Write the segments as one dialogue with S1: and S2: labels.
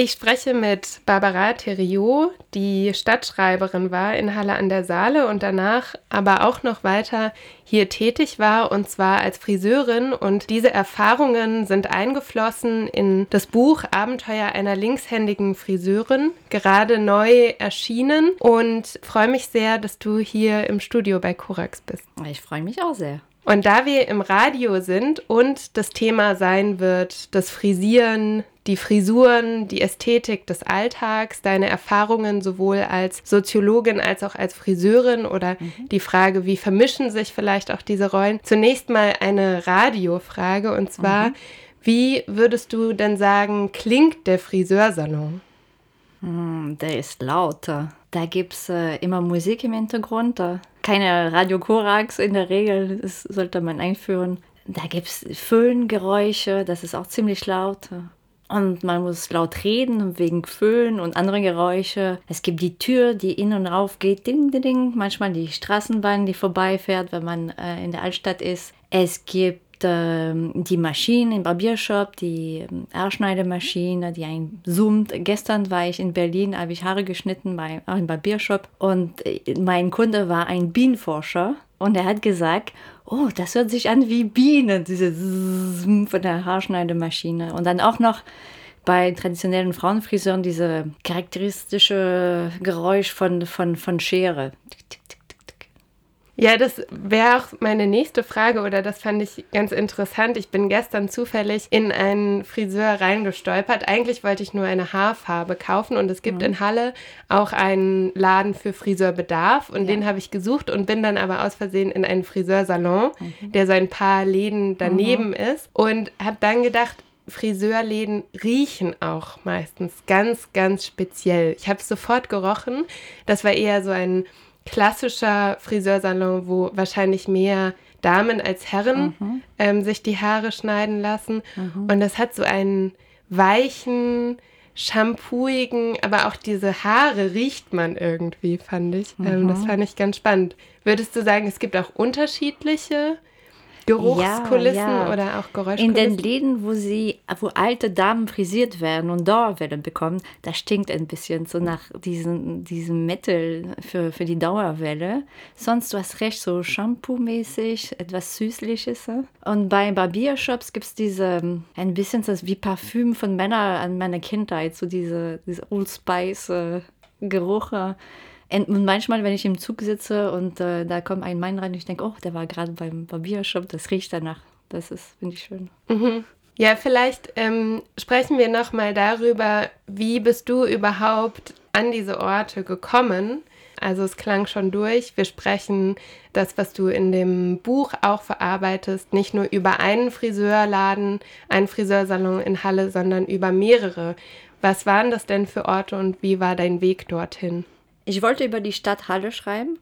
S1: Ich spreche mit Barbara Theriot, die Stadtschreiberin war in Halle an der Saale und danach aber auch noch weiter hier tätig war und zwar als Friseurin und diese Erfahrungen sind eingeflossen in das Buch Abenteuer einer linkshändigen Friseurin, gerade neu erschienen und freue mich sehr, dass du hier im Studio bei Korax bist.
S2: Ich freue mich auch sehr.
S1: Und da wir im Radio sind und das Thema sein wird, das Frisieren, die Frisuren, die Ästhetik des Alltags, deine Erfahrungen sowohl als Soziologin als auch als Friseurin oder mhm. die Frage, wie vermischen sich vielleicht auch diese Rollen. Zunächst mal eine Radiofrage und zwar, mhm. wie würdest du denn sagen, klingt der Friseursalon?
S2: Hm, der ist lauter. Da gibt es äh, immer Musik im Hintergrund. Da keine Radio Korax in der Regel, das sollte man einführen. Da gibt es Föhngeräusche, das ist auch ziemlich laut. Und man muss laut reden wegen Föhn und andere Geräusche. Es gibt die Tür, die in und rauf geht, ding, ding, ding. Manchmal die Straßenbahn, die vorbeifährt, wenn man äh, in der Altstadt ist. Es gibt ähm, die Maschine im Barbiershop, die ähm, Haarschneidemaschine, die ein zoomt. Gestern war ich in Berlin, habe ich Haare geschnitten bei auch im Barbiershop und äh, mein Kunde war ein Bienenforscher und er hat gesagt, oh, das hört sich an wie Bienen, diese von der Haarschneidemaschine und dann auch noch bei traditionellen Frauenfriseuren diese charakteristische Geräusch von, von, von Schere.
S1: Ja, das wäre auch meine nächste Frage oder das fand ich ganz interessant. Ich bin gestern zufällig in einen Friseur reingestolpert. Eigentlich wollte ich nur eine Haarfarbe kaufen und es gibt mhm. in Halle auch einen Laden für Friseurbedarf und ja. den habe ich gesucht und bin dann aber aus Versehen in einen Friseursalon, mhm. der so ein paar Läden daneben mhm. ist und habe dann gedacht, Friseurläden riechen auch meistens ganz, ganz speziell. Ich habe es sofort gerochen. Das war eher so ein klassischer Friseursalon, wo wahrscheinlich mehr Damen als Herren mhm. ähm, sich die Haare schneiden lassen. Mhm. Und das hat so einen weichen, shampooigen, aber auch diese Haare riecht man irgendwie, fand ich. Ähm, das mhm. fand ich ganz spannend. Würdest du sagen, es gibt auch unterschiedliche Geruchskulissen ja, ja. oder auch Geräuschkulissen?
S2: In den Läden, wo sie, wo alte Damen frisiert werden und Dauerwelle bekommen, da stinkt ein bisschen so nach diesem, diesem Metal für, für die Dauerwelle. Sonst, du hast recht, so Shampoo-mäßig, etwas Süßliches. Und bei Barbiershops gibt es diese, ein bisschen das wie Parfüm von Männern an meiner Kindheit, so diese, diese Old Spice äh, Geruch. Und manchmal, wenn ich im Zug sitze und äh, da kommt ein Mann rein ich denke, oh, der war gerade beim Barbiershop, das riecht danach. Das ist, finde ich schön.
S1: Mhm. Ja, vielleicht ähm, sprechen wir nochmal darüber, wie bist du überhaupt an diese Orte gekommen? Also es klang schon durch. Wir sprechen das, was du in dem Buch auch verarbeitest, nicht nur über einen Friseurladen, einen Friseursalon in Halle, sondern über mehrere. Was waren das denn für Orte und wie war dein Weg dorthin?
S2: Ich wollte über die Stadt Halle schreiben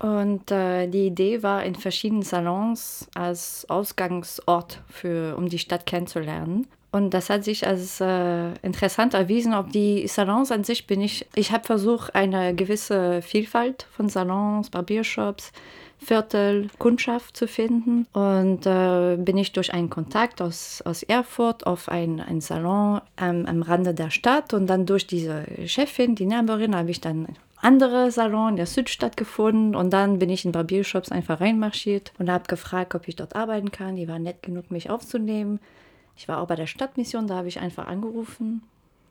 S2: und äh, die Idee war, in verschiedenen Salons als Ausgangsort, für, um die Stadt kennenzulernen. Und das hat sich als äh, interessant erwiesen, ob die Salons an sich bin ich. Ich habe versucht, eine gewisse Vielfalt von Salons, Barbiershops, Viertel, Kundschaft zu finden. Und äh, bin ich durch einen Kontakt aus, aus Erfurt auf ein, ein Salon ähm, am Rande der Stadt und dann durch diese Chefin, die Nachbarin, habe ich dann andere Salon in der Südstadt gefunden und dann bin ich in Barbiershops einfach reinmarschiert und habe gefragt, ob ich dort arbeiten kann. Die waren nett genug, mich aufzunehmen. Ich war auch bei der Stadtmission, da habe ich einfach angerufen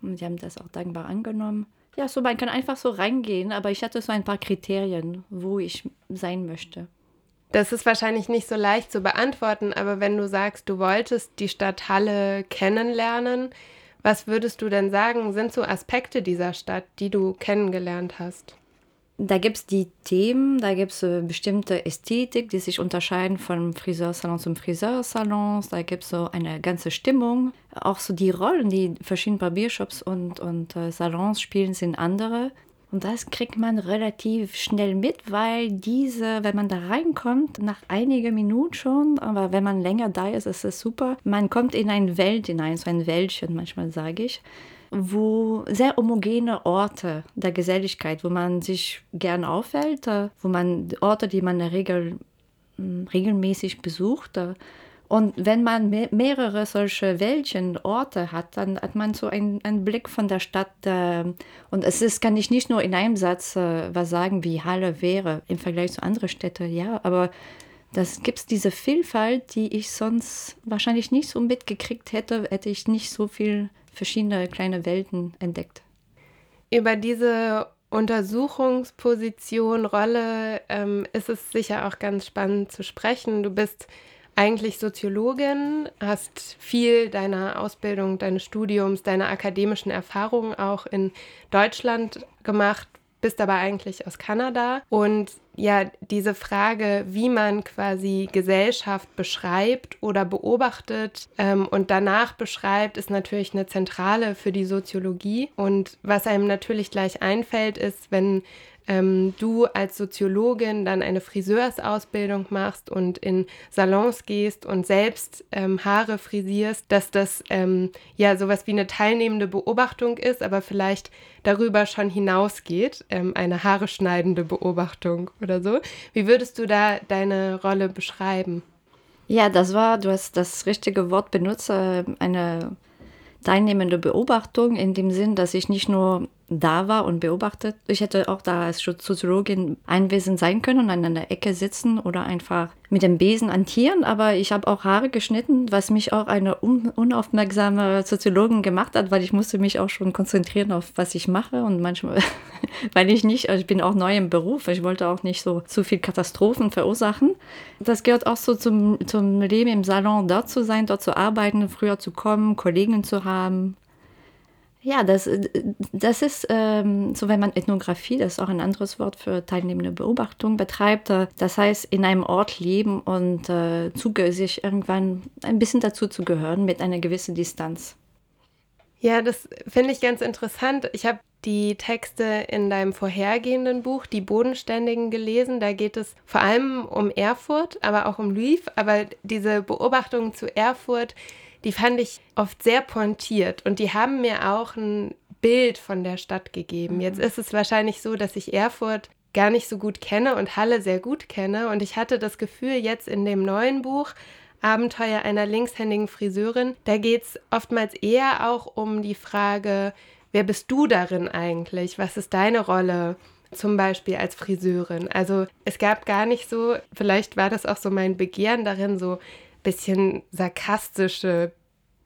S2: und die haben das auch dankbar angenommen. Ja, so man kann einfach so reingehen, aber ich hatte so ein paar Kriterien, wo ich sein möchte.
S1: Das ist wahrscheinlich nicht so leicht zu beantworten, aber wenn du sagst, du wolltest die Stadt Halle kennenlernen, was würdest du denn sagen, sind so Aspekte dieser Stadt, die du kennengelernt hast?
S2: Da gibt es die Themen, da gibt es äh, bestimmte Ästhetik, die sich unterscheiden von Friseursalon zum Friseursalon. Da gibt es so eine ganze Stimmung. Auch so die Rollen, die verschiedene Barbiershops und, und äh, Salons spielen, sind andere. Und das kriegt man relativ schnell mit, weil diese, wenn man da reinkommt, nach einigen Minuten schon, aber wenn man länger da ist, ist es super. Man kommt in eine Welt hinein, so ein Wäldchen, manchmal sage ich, wo sehr homogene Orte der Geselligkeit, wo man sich gern aufhält, wo man Orte, die man in der Regel hm, regelmäßig besucht, Und wenn man mehrere solche Wäldchen, Orte hat, dann hat man so einen, einen Blick von der Stadt. Äh, und es ist, kann ich nicht nur in einem Satz äh, was sagen, wie Halle wäre im Vergleich zu anderen Städten, ja, aber das gibt es diese Vielfalt, die ich sonst wahrscheinlich nicht so mitgekriegt hätte, hätte ich nicht so viel verschiedene kleine Welten entdeckt.
S1: Über diese Untersuchungsposition, Rolle ähm, ist es sicher auch ganz spannend zu sprechen. Du bist eigentlich Soziologin, hast viel deiner Ausbildung, deines Studiums, deiner akademischen Erfahrungen auch in Deutschland gemacht, bist aber eigentlich aus Kanada. Und ja, diese Frage, wie man quasi Gesellschaft beschreibt oder beobachtet ähm, und danach beschreibt, ist natürlich eine zentrale für die Soziologie. Und was einem natürlich gleich einfällt, ist, wenn ähm, du als Soziologin dann eine Friseursausbildung machst und in Salons gehst und selbst ähm, Haare frisierst, dass das ähm, ja sowas wie eine teilnehmende Beobachtung ist, aber vielleicht darüber schon hinausgeht, ähm, eine Haare schneidende Beobachtung oder so. Wie würdest du da deine Rolle beschreiben?
S2: Ja, das war, du hast das richtige Wort benutzt, äh, eine teilnehmende Beobachtung in dem Sinn, dass ich nicht nur da war und beobachtet. Ich hätte auch da als Soziologin einwesend sein können und an einer Ecke sitzen oder einfach mit dem Besen antieren, aber ich habe auch Haare geschnitten, was mich auch eine un unaufmerksame Soziologin gemacht hat, weil ich musste mich auch schon konzentrieren auf was ich mache und manchmal, weil ich nicht, ich bin auch neu im Beruf, ich wollte auch nicht so zu viel Katastrophen verursachen. Das gehört auch so zum, zum Leben im Salon, dort zu sein, dort zu arbeiten, früher zu kommen, Kollegen zu haben, ja, das, äh, das ist ähm, so, wenn man Ethnographie, das ist auch ein anderes Wort für teilnehmende Beobachtung, betreibt. Äh, das heißt, in einem Ort leben und äh, sich irgendwann ein bisschen dazu zu gehören mit einer gewissen Distanz.
S1: Ja, das finde ich ganz interessant. Ich habe die Texte in deinem vorhergehenden Buch, Die Bodenständigen, gelesen. Da geht es vor allem um Erfurt, aber auch um Lviv. Aber diese Beobachtungen zu Erfurt, die fand ich oft sehr pointiert und die haben mir auch ein Bild von der Stadt gegeben. Mhm. Jetzt ist es wahrscheinlich so, dass ich Erfurt gar nicht so gut kenne und Halle sehr gut kenne und ich hatte das Gefühl, jetzt in dem neuen Buch Abenteuer einer linkshändigen Friseurin, da geht es oftmals eher auch um die Frage, wer bist du darin eigentlich? Was ist deine Rolle? Zum Beispiel als Friseurin. Also es gab gar nicht so, vielleicht war das auch so mein Begehren darin, so bisschen sarkastische,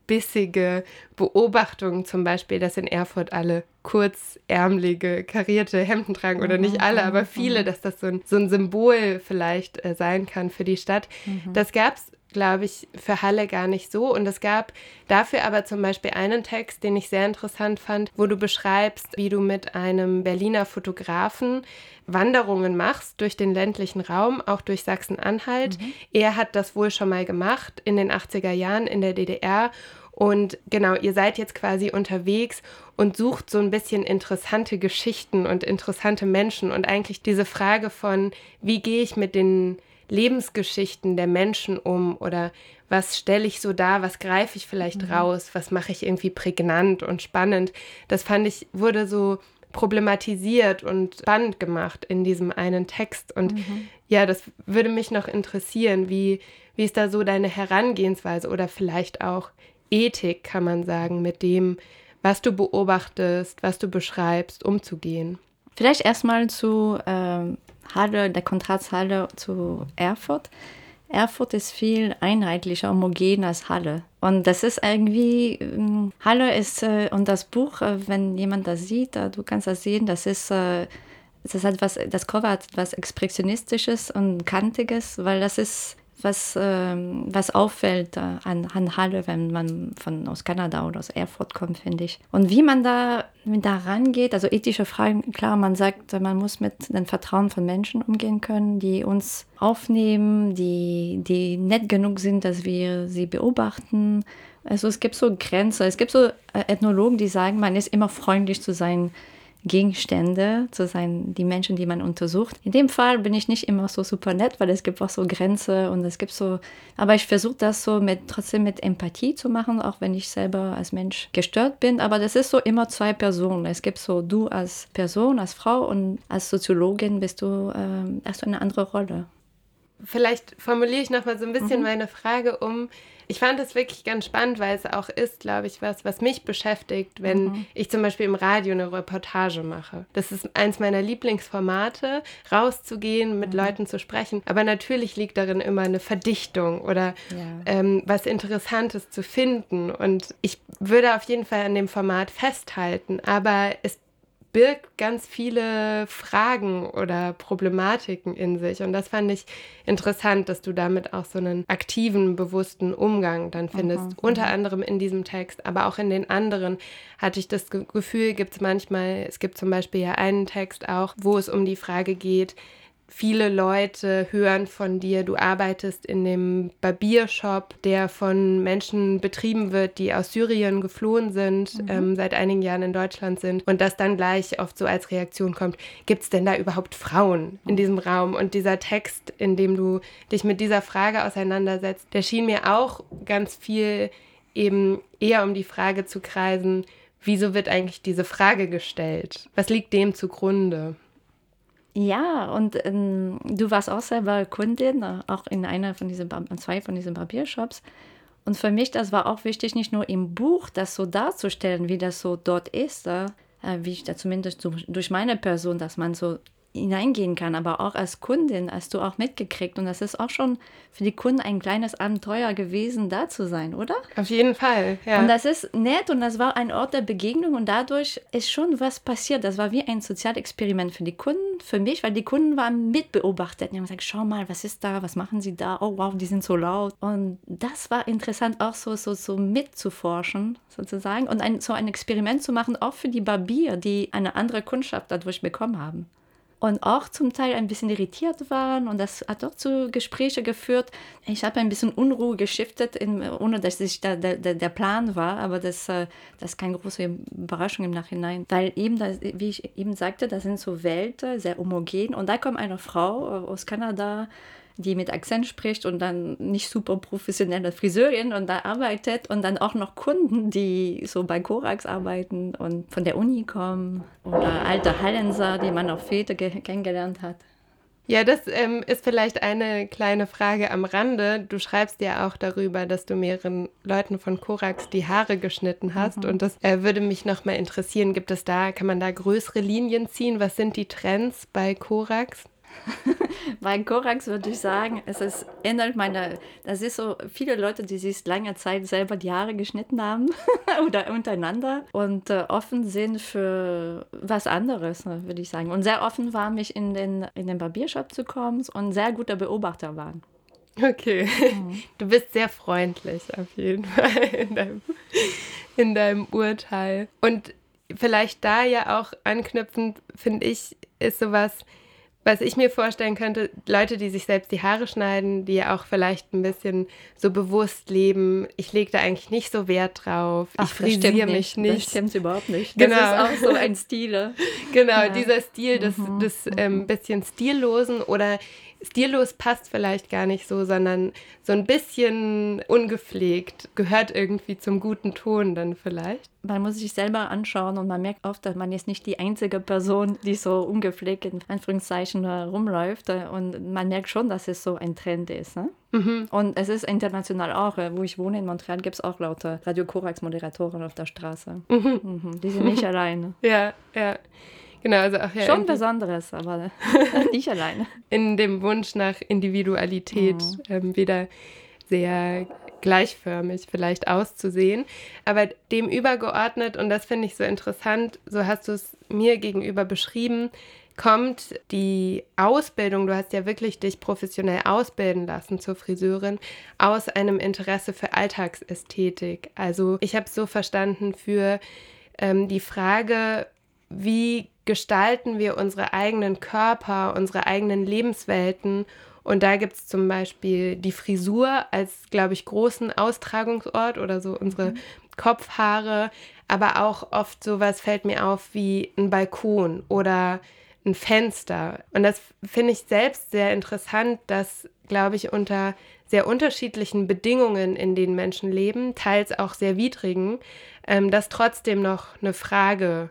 S1: bissige Beobachtungen, zum Beispiel, dass in Erfurt alle kurzärmelige, karierte Hemden tragen oder nicht alle, aber viele, mhm. dass das so ein, so ein Symbol vielleicht äh, sein kann für die Stadt. Mhm. Das gab es glaube ich, für Halle gar nicht so. Und es gab dafür aber zum Beispiel einen Text, den ich sehr interessant fand, wo du beschreibst, wie du mit einem Berliner Fotografen Wanderungen machst durch den ländlichen Raum, auch durch Sachsen-Anhalt. Mhm. Er hat das wohl schon mal gemacht in den 80er Jahren in der DDR. Und genau, ihr seid jetzt quasi unterwegs und sucht so ein bisschen interessante Geschichten und interessante Menschen und eigentlich diese Frage von, wie gehe ich mit den Lebensgeschichten der Menschen um oder was stelle ich so dar, was greife ich vielleicht mhm. raus, was mache ich irgendwie prägnant und spannend. Das fand ich, wurde so problematisiert und spannend gemacht in diesem einen Text. Und mhm. ja, das würde mich noch interessieren, wie, wie ist da so deine Herangehensweise oder vielleicht auch Ethik, kann man sagen, mit dem, was du beobachtest, was du beschreibst, umzugehen.
S2: Vielleicht erstmal zu ähm, Halle, der Kontrast Halle zu Erfurt. Erfurt ist viel einheitlicher, homogen als Halle. Und das ist irgendwie, ähm, Halle ist, äh, und das Buch, äh, wenn jemand das sieht, äh, du kannst das sehen, das ist, das hat was, das Cover hat was Expressionistisches und Kantiges, weil das ist was, ähm, was auffällt an, an Halle, wenn man von aus Kanada oder aus Erfurt kommt, finde ich. Und wie man da, da rangeht, also ethische Fragen, klar, man sagt, man muss mit dem Vertrauen von Menschen umgehen können, die uns aufnehmen, die, die nett genug sind, dass wir sie beobachten. Also es gibt so Grenzen. Es gibt so äh, Ethnologen, die sagen, man ist immer freundlich zu sein Gegenstände zu sein, die Menschen, die man untersucht. In dem Fall bin ich nicht immer so super nett, weil es gibt auch so Grenzen und es gibt so, aber ich versuche das so mit, trotzdem mit Empathie zu machen, auch wenn ich selber als Mensch gestört bin. Aber das ist so immer zwei Personen. Es gibt so du als Person, als Frau und als Soziologin bist du, äh, hast du eine andere Rolle.
S1: vielleicht formuliere ich nochmal so ein bisschen mhm. meine Frage um. Ich fand es wirklich ganz spannend, weil es auch ist, glaube ich, was, was mich beschäftigt, wenn mhm. ich zum Beispiel im Radio eine Reportage mache. Das ist eins meiner Lieblingsformate, rauszugehen, mit mhm. Leuten zu sprechen. Aber natürlich liegt darin immer eine Verdichtung oder ja. ähm, was Interessantes zu finden. Und ich würde auf jeden Fall an dem Format festhalten. Aber es birgt ganz viele Fragen oder Problematiken in sich. Und das fand ich interessant, dass du damit auch so einen aktiven, bewussten Umgang dann findest. Mhm. Unter anderem in diesem Text, aber auch in den anderen hatte ich das Gefühl, gibt es manchmal, es gibt zum Beispiel ja einen Text auch, wo es um die Frage geht, viele Leute hören von dir, du arbeitest in dem Barbiershop, der von Menschen betrieben wird, die aus Syrien geflohen sind, mhm. ähm, seit einigen Jahren in Deutschland sind und das dann gleich oft so als Reaktion kommt, gibt es denn da überhaupt Frauen in diesem Raum? Und dieser Text, in dem du dich mit dieser Frage auseinandersetzt, der schien mir auch ganz viel eben eher um die Frage zu kreisen, wieso wird eigentlich diese Frage gestellt? Was liegt dem zugrunde?
S2: Ja, und ähm, du warst auch selber Kundin, äh, auch in einer von diesen, zwei von diesen Barbiershops. Und für mich, das war auch wichtig, nicht nur im Buch das so darzustellen, wie das so dort ist, äh, wie ich da zumindest durch meine Person, dass man so hineingehen kann, aber auch als Kundin hast du auch mitgekriegt. Und das ist auch schon für die Kunden ein kleines Abenteuer gewesen, da zu sein, oder?
S1: Auf jeden Fall,
S2: ja. Und das ist nett und das war ein Ort der Begegnung und dadurch ist schon was passiert. Das war wie ein Sozialexperiment für die Kunden, für mich, weil die Kunden waren mitbeobachtet. Die haben gesagt, schau mal, was ist da, was machen sie da? Oh wow, die sind so laut. Und das war interessant, auch so, so, so mitzuforschen, sozusagen. Und ein, so ein Experiment zu machen, auch für die Barbier, die eine andere Kundschaft dadurch bekommen haben und auch zum Teil ein bisschen irritiert waren. Und das hat auch zu Gesprächen geführt. Ich habe ein bisschen Unruhe geschiftet, in, ohne dass es da, der, der Plan war. Aber das, äh, das ist keine große Überraschung im Nachhinein. Weil eben, das, wie ich eben sagte, das sind so Welten, sehr homogen. Und da kommt eine Frau aus Kanada, die mit Akzent spricht und dann nicht super professionelle Friseurin und da arbeitet und dann auch noch Kunden, die so bei Korax arbeiten und von der Uni kommen oder alte Hallenser, die man auf Fete kennengelernt hat.
S1: Ja, das ähm, ist vielleicht eine kleine Frage am Rande. Du schreibst ja auch darüber, dass du mehreren Leuten von Korax die Haare geschnitten hast. Mhm. Und das äh, würde mich nochmal interessieren. Gibt es da, kann man da größere Linien ziehen? Was sind die Trends bei Korax?
S2: Bei Korax würde ich sagen, es ist ändert meine, das ist so viele Leute, die sich lange Zeit selber die Haare geschnitten haben oder untereinander und äh, offen sind für was anderes, ne, würde ich sagen. Und sehr offen war, mich in den, in den Barbiershop zu kommen und sehr guter Beobachter waren.
S1: Okay, mhm. du bist sehr freundlich auf jeden Fall in deinem, in deinem Urteil. Und vielleicht da ja auch anknüpfend, finde ich, ist sowas, was ich mir vorstellen könnte, Leute, die sich selbst die Haare schneiden, die auch vielleicht ein bisschen so bewusst leben, ich lege da eigentlich nicht so Wert drauf, Ach, ich frisiere mich nicht. Das
S2: stimmt überhaupt nicht.
S1: Genau.
S2: Das ist auch so ein Stil.
S1: genau, ja. dieser Stil des, mhm. des ähm, mhm. bisschen Stillosen oder stillos passt vielleicht gar nicht so, sondern so ein bisschen ungepflegt gehört irgendwie zum guten Ton dann vielleicht.
S2: Man muss sich selber anschauen und man merkt oft, dass man jetzt nicht die einzige Person, die so ungepflegt in Anführungszeichen rumläuft und man merkt schon, dass es so ein Trend ist. Ne? Mhm. Und es ist international auch, wo ich wohne in Montreal, gibt es auch lauter Radio Korax Moderatoren auf der Straße. Mhm. Mhm. Die sind nicht alleine.
S1: Ja, ja. Genau, also auch
S2: ja. Schon Besonderes, aber nicht alleine.
S1: In dem Wunsch nach Individualität mhm. ähm, wieder sehr gleichförmig vielleicht auszusehen. Aber dem übergeordnet, und das finde ich so interessant, so hast du es mir gegenüber beschrieben, kommt die Ausbildung, du hast ja wirklich dich professionell ausbilden lassen zur Friseurin, aus einem Interesse für Alltagsästhetik. Also ich habe es so verstanden für ähm, die Frage, wie gestalten wir unsere eigenen Körper, unsere eigenen Lebenswelten. Und da gibt es zum Beispiel die Frisur als, glaube ich, großen Austragungsort oder so unsere mhm. Kopfhaare, aber auch oft sowas fällt mir auf wie ein Balkon oder ein Fenster. Und das finde ich selbst sehr interessant, dass, glaube ich, unter sehr unterschiedlichen Bedingungen, in denen Menschen leben, teils auch sehr widrigen, ähm, das trotzdem noch eine Frage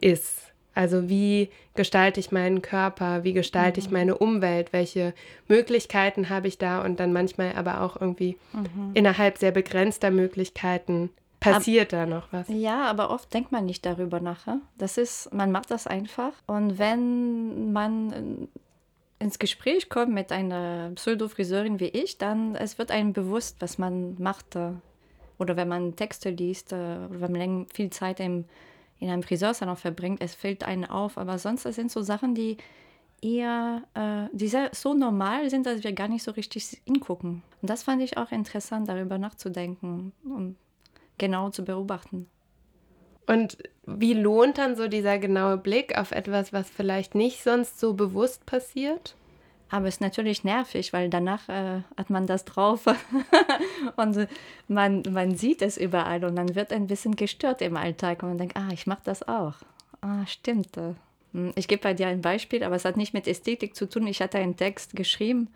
S1: ist Also wie gestalte ich meinen Körper, wie gestalte mhm. ich meine Umwelt, welche Möglichkeiten habe ich da und dann manchmal aber auch irgendwie mhm. innerhalb sehr begrenzter Möglichkeiten passiert Ab, da noch was.
S2: Ja, aber oft denkt man nicht darüber nachher. Das ist, man macht das einfach und wenn man ins Gespräch kommt mit einer Pseudo-Friseurin wie ich, dann es wird einem bewusst, was man macht. Oder wenn man Texte liest, oder wenn man viel Zeit im in einem Friseursalon verbringt, es fällt einen auf. Aber sonst das sind so Sachen, die eher, äh, die sehr, so normal sind, dass wir gar nicht so richtig hingucken. Und das fand ich auch interessant, darüber nachzudenken und genau zu beobachten.
S1: Und wie lohnt dann so dieser genaue Blick auf etwas, was vielleicht nicht sonst so bewusst passiert?
S2: Aber es ist natürlich nervig, weil danach äh, hat man das drauf und man, man sieht es überall und man wird ein bisschen gestört im Alltag und man denkt, ah, ich mache das auch. Ah, stimmt. Hm, ich gebe bei dir ein Beispiel, aber es hat nicht mit Ästhetik zu tun. Ich hatte einen Text geschrieben,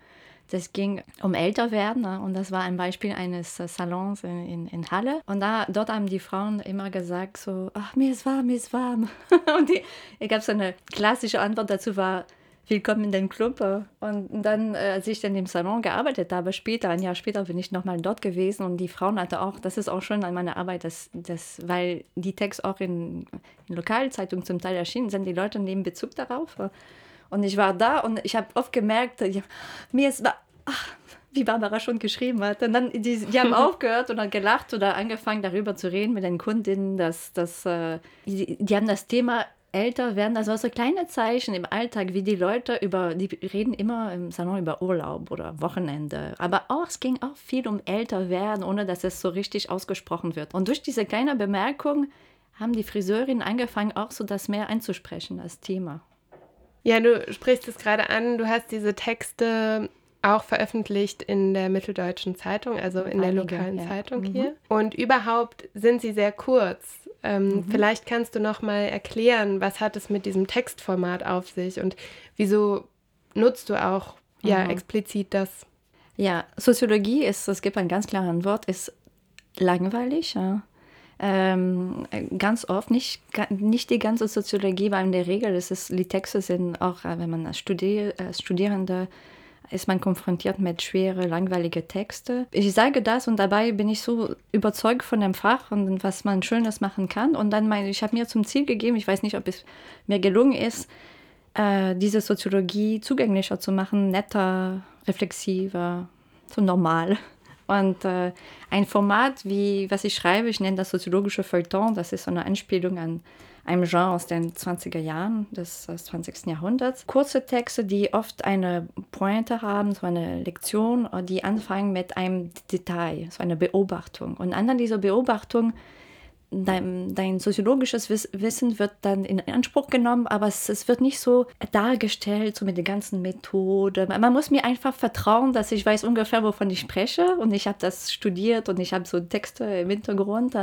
S2: das ging um Älterwerden ne? und das war ein Beispiel eines Salons in, in, in Halle. Und da, dort haben die Frauen immer gesagt so, ach, mir ist warm, mir ist warm. und ich gab so eine klassische Antwort dazu war, willkommen in den Club. Und dann, äh, als ich dann im Salon gearbeitet habe, später, ein Jahr später, bin ich nochmal dort gewesen und die Frauen hatte auch, das ist auch schon an meiner Arbeit, dass, dass, weil die Texte auch in, in Lokalzeitungen zum Teil erschienen sind, die Leute nehmen Bezug darauf. Und ich war da und ich habe oft gemerkt, ja, mir ist, ach, wie Barbara schon geschrieben hat. Und dann, die, die haben aufgehört und dann gelacht oder angefangen darüber zu reden mit den Kundinnen, dass, dass äh, die, die haben das Thema älter werden, also so kleine Zeichen im Alltag, wie die Leute über, die reden immer im Salon über Urlaub oder Wochenende. Aber auch, es ging auch viel um älter werden, ohne dass es so richtig ausgesprochen wird. Und durch diese kleine Bemerkung haben die Friseurinnen angefangen, auch so das mehr einzusprechen als Thema.
S1: Ja, du sprichst es gerade an, du hast diese Texte auch veröffentlicht in der Mitteldeutschen Zeitung, also in Einige, der lokalen ja. Zeitung mhm. hier. Und überhaupt sind sie sehr kurz. Ähm, mhm. Vielleicht kannst du noch mal erklären, was hat es mit diesem Textformat auf sich und wieso nutzt du auch ja mhm. explizit das?
S2: Ja, Soziologie ist, es gibt ein ganz klares Wort, ist langweilig. Ja. Ähm, ganz oft, nicht, nicht die ganze Soziologie, weil in der Regel ist es, die Texte sind auch, äh, wenn man als, Studier, als Studierende ist man konfrontiert mit schweren, langweiligen Texten. Ich sage das und dabei bin ich so überzeugt von dem Fach und was man Schönes machen kann. Und dann meine ich habe mir zum Ziel gegeben, ich weiß nicht, ob es mir gelungen ist, äh, diese Soziologie zugänglicher zu machen, netter, reflexiver, so normal. Und äh, ein Format, wie was ich schreibe, ich nenne das soziologische Feuilleton, das ist so eine Anspielung an einem Genre aus den 20er Jahren des, des 20. Jahrhunderts. Kurze Texte, die oft eine Pointe haben, so eine Lektion, die anfangen mit einem Detail, so eine Beobachtung. Und an dieser Beobachtung dein, dein soziologisches Wissen wird dann in Anspruch genommen, aber es, es, wird nicht so dargestellt, so mit der ganzen Methode. Man muss mir einfach vertrauen, dass ich weiß ungefähr, wovon ich spreche und ich habe das studiert und ich habe so Texte im Hintergrund,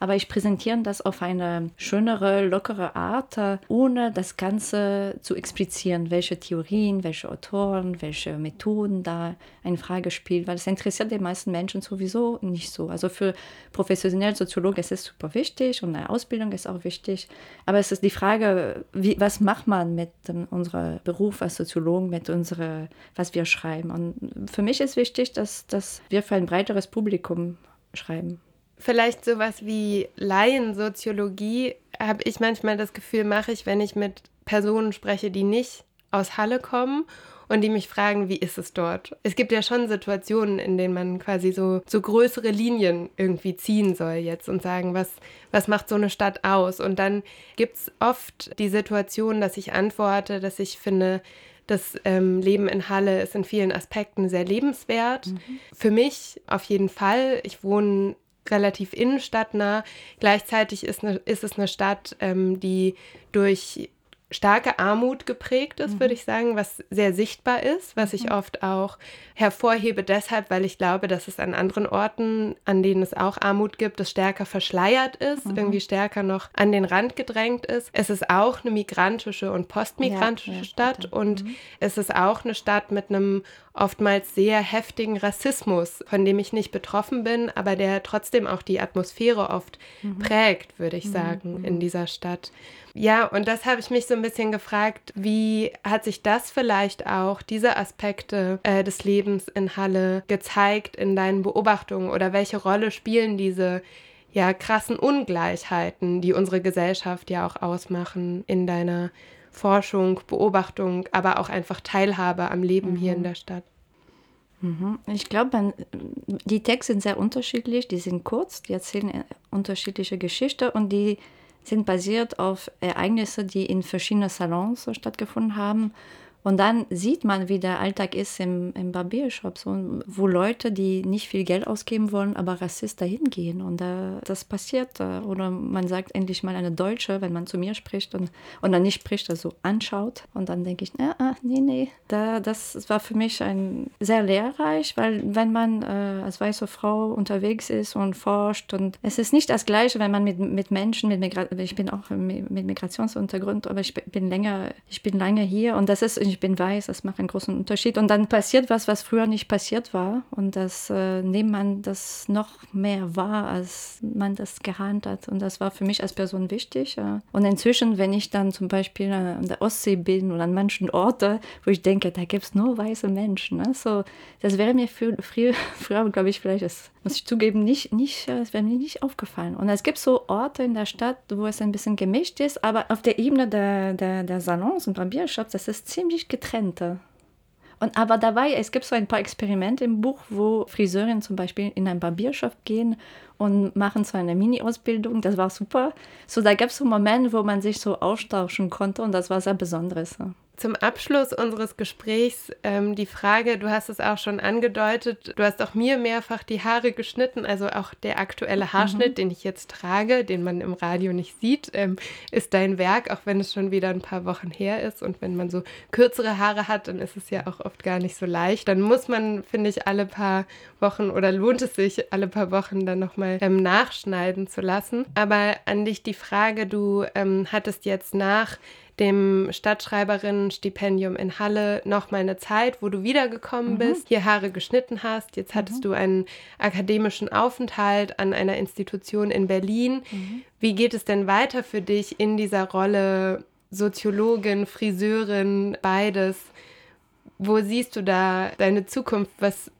S2: aber ich präsentiere das auf eine schönere, lockere Art, ohne das Ganze zu explizieren, welche Theorien, welche Autoren, welche Methoden da eine Frage spielen, weil es interessiert die meisten Menschen sowieso nicht so. Also für professionelle Soziologen ist es super wichtig und eine Ausbildung ist auch wichtig. Aber es ist die Frage, wie, was macht man mit unserem Beruf als Soziologen, mit unserer, was wir schreiben. Und für mich ist wichtig, dass, dass wir für ein breiteres Publikum schreiben.
S1: Vielleicht sowas wie Laiensoziologie habe ich manchmal das Gefühl, mache ich, wenn ich mit Personen spreche, die nicht aus Halle kommen und die mich fragen, wie ist es dort? Es gibt ja schon Situationen, in denen man quasi so, so größere Linien irgendwie ziehen soll jetzt und sagen, was, was macht so eine Stadt aus? Und dann gibt es oft die Situation, dass ich antworte, dass ich finde, das ähm, Leben in Halle ist in vielen Aspekten sehr lebenswert. Mhm. Für mich auf jeden Fall. Ich wohne relativ innenstadtnah. Gleichzeitig ist, eine, ist es eine Stadt, ähm, die durch starke Armut geprägt ist, mhm. würde ich sagen, was sehr sichtbar ist, was ich mhm. oft auch hervorhebe deshalb, weil ich glaube, dass es an anderen Orten, an denen es auch Armut gibt, es stärker verschleiert ist, mhm. irgendwie stärker noch an den Rand gedrängt ist. Es ist auch eine migrantische und postmigrantische ja, ja, Stadt und mhm. es ist auch eine Stadt mit einem oftmals sehr heftigen Rassismus, von dem ich nicht betroffen bin, aber der trotzdem auch die Atmosphäre oft mhm. prägt, würde ich mhm. sagen, in dieser Stadt. Ja, und das habe ich mich so ein bisschen gefragt, wie hat sich das vielleicht auch, diese Aspekte äh, des Lebens in Halle gezeigt in deinen Beobachtungen oder welche Rolle spielen diese ja krassen Ungleichheiten, die unsere Gesellschaft ja auch ausmachen in deiner Forschung, Beobachtung, aber auch einfach Teilhabe am Leben mhm. hier in mhm. der Stadt.
S2: Mhm. Ich glaube, die Texte sind sehr unterschiedlich, die sind kurz, die erzählen äh, unterschiedliche Geschichten und die sind basiert auf Ereignisse, die in verschiedenen Salons stattgefunden haben und dann sieht man, wie der Alltag ist im, im Barbiershop, so, wo Leute, die nicht viel Geld ausgeben wollen, aber Rassist dahin gehen. Und äh, das passiert. Äh, oder man sagt endlich mal eine Deutsche, wenn man zu mir spricht und, und dann nicht spricht, also anschaut. Und dann denke ich, ah, nee, nee. Da, das war für mich ein, sehr lehrreich, weil wenn man äh, als weiße Frau unterwegs ist und forscht und es ist nicht das Gleiche, wenn man mit, mit Menschen, mit Migra ich bin auch mit Migrationshintergrund, aber ich bin länger, ich bin lange hier und das ist, ich ich bin weiß, das macht einen großen Unterschied. Und dann passiert was, was früher nicht passiert war. Und das äh, nimmt man das noch mehr wahr, als man das geahnt hat. Und das war für mich als Person wichtig. Ja. Und inzwischen, wenn ich dann zum Beispiel an der Ostsee bin oder an manchen Orten, wo ich denke, da gibt es nur weiße Menschen. Ne? So, das wäre mir früher, früher glaube ich, vielleicht, das muss ich zugeben, nicht, nicht, das wäre mir nicht aufgefallen. Und es gibt so Orte in der Stadt, wo es ein bisschen gemischt ist, aber auf der Ebene der, der, der Salons und Barbiershops, das ist ziemlich getrennte. Und aber dabei, es gibt so ein paar Experimente im Buch, wo Friseurinnen zum Beispiel in einen Barbiershop gehen und machen so eine Mini-Ausbildung. Das war super. So, da gab es so Momente, wo man sich so austauschen konnte und das war sehr Besonderes
S1: zum Abschluss unseres Gesprächs ähm, die Frage, du hast es auch schon angedeutet, du hast auch mir mehrfach die Haare geschnitten, also auch der aktuelle mhm. Haarschnitt, mhm. den ich jetzt trage, den man im Radio nicht sieht, ähm, ist dein Werk, auch wenn es schon wieder ein paar Wochen her ist. Und wenn man so kürzere Haare hat, dann ist es ja auch oft gar nicht so leicht. Dann muss man, finde ich, alle paar Wochen oder lohnt es sich, alle paar Wochen dann nochmal ähm, nachschneiden zu lassen. Aber an dich die Frage, du ähm, hattest jetzt nach dem Stadtschreiberinnenstipendium in Halle noch mal eine Zeit, wo du wiedergekommen mhm. bist, hier Haare geschnitten hast. Jetzt hattest mhm. du einen akademischen Aufenthalt an einer Institution in Berlin. Mhm. Wie geht es denn weiter für dich in dieser Rolle Soziologin, Friseurin, beides? Wo siehst du da deine Zukunft? Was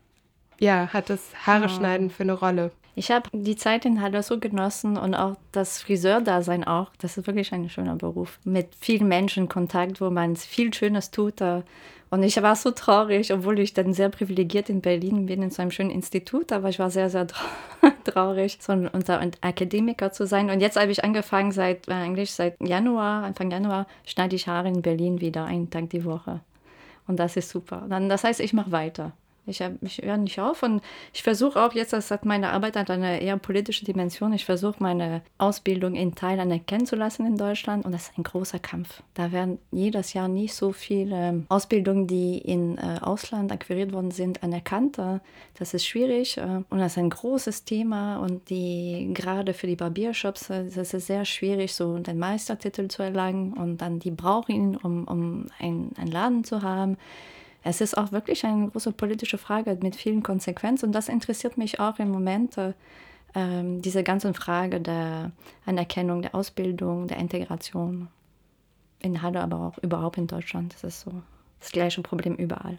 S1: ja, hat das Haare schneiden für eine Rolle?
S2: Ich habe die Zeit in Halle so genossen und auch das Friseurdasein auch. Das ist wirklich ein schöner Beruf. Mit vielen Menschen Kontakt, wo man viel Schönes tut. Und ich war so traurig, obwohl ich dann sehr privilegiert in Berlin bin, in so einem schönen Institut, aber ich war sehr, sehr traurig, so unter Akademiker zu sein. Und jetzt habe ich angefangen, seit äh, eigentlich seit Januar, Anfang Januar, schneide ich Haare in Berlin wieder, einen Tag die Woche. Und das ist super. Dann, das heißt, ich mache weiter. Ich, ich höre nicht auf und ich versuche auch jetzt, das hat meine Arbeit hat eine eher politische Dimension, ich versuche meine Ausbildung in Teilen erkennen zu lassen in Deutschland und das ist ein großer Kampf. Da werden jedes Jahr nicht so viele Ausbildungen, die in äh, Ausland akquiriert worden sind, anerkannt. Das ist schwierig äh, und das ist ein großes Thema und die gerade für die Barbiershops, äh, das ist sehr schwierig, so den Meistertitel zu erlangen und dann die brauchen ihn, um, um einen Laden zu haben es ist auch wirklich eine große politische Frage mit vielen Konsequenzen und das interessiert mich auch im Moment, äh, diese ganze Frage der Anerkennung, der Ausbildung, der Integration in Halle, aber auch überhaupt in Deutschland. Das ist so das gleiche Problem überall.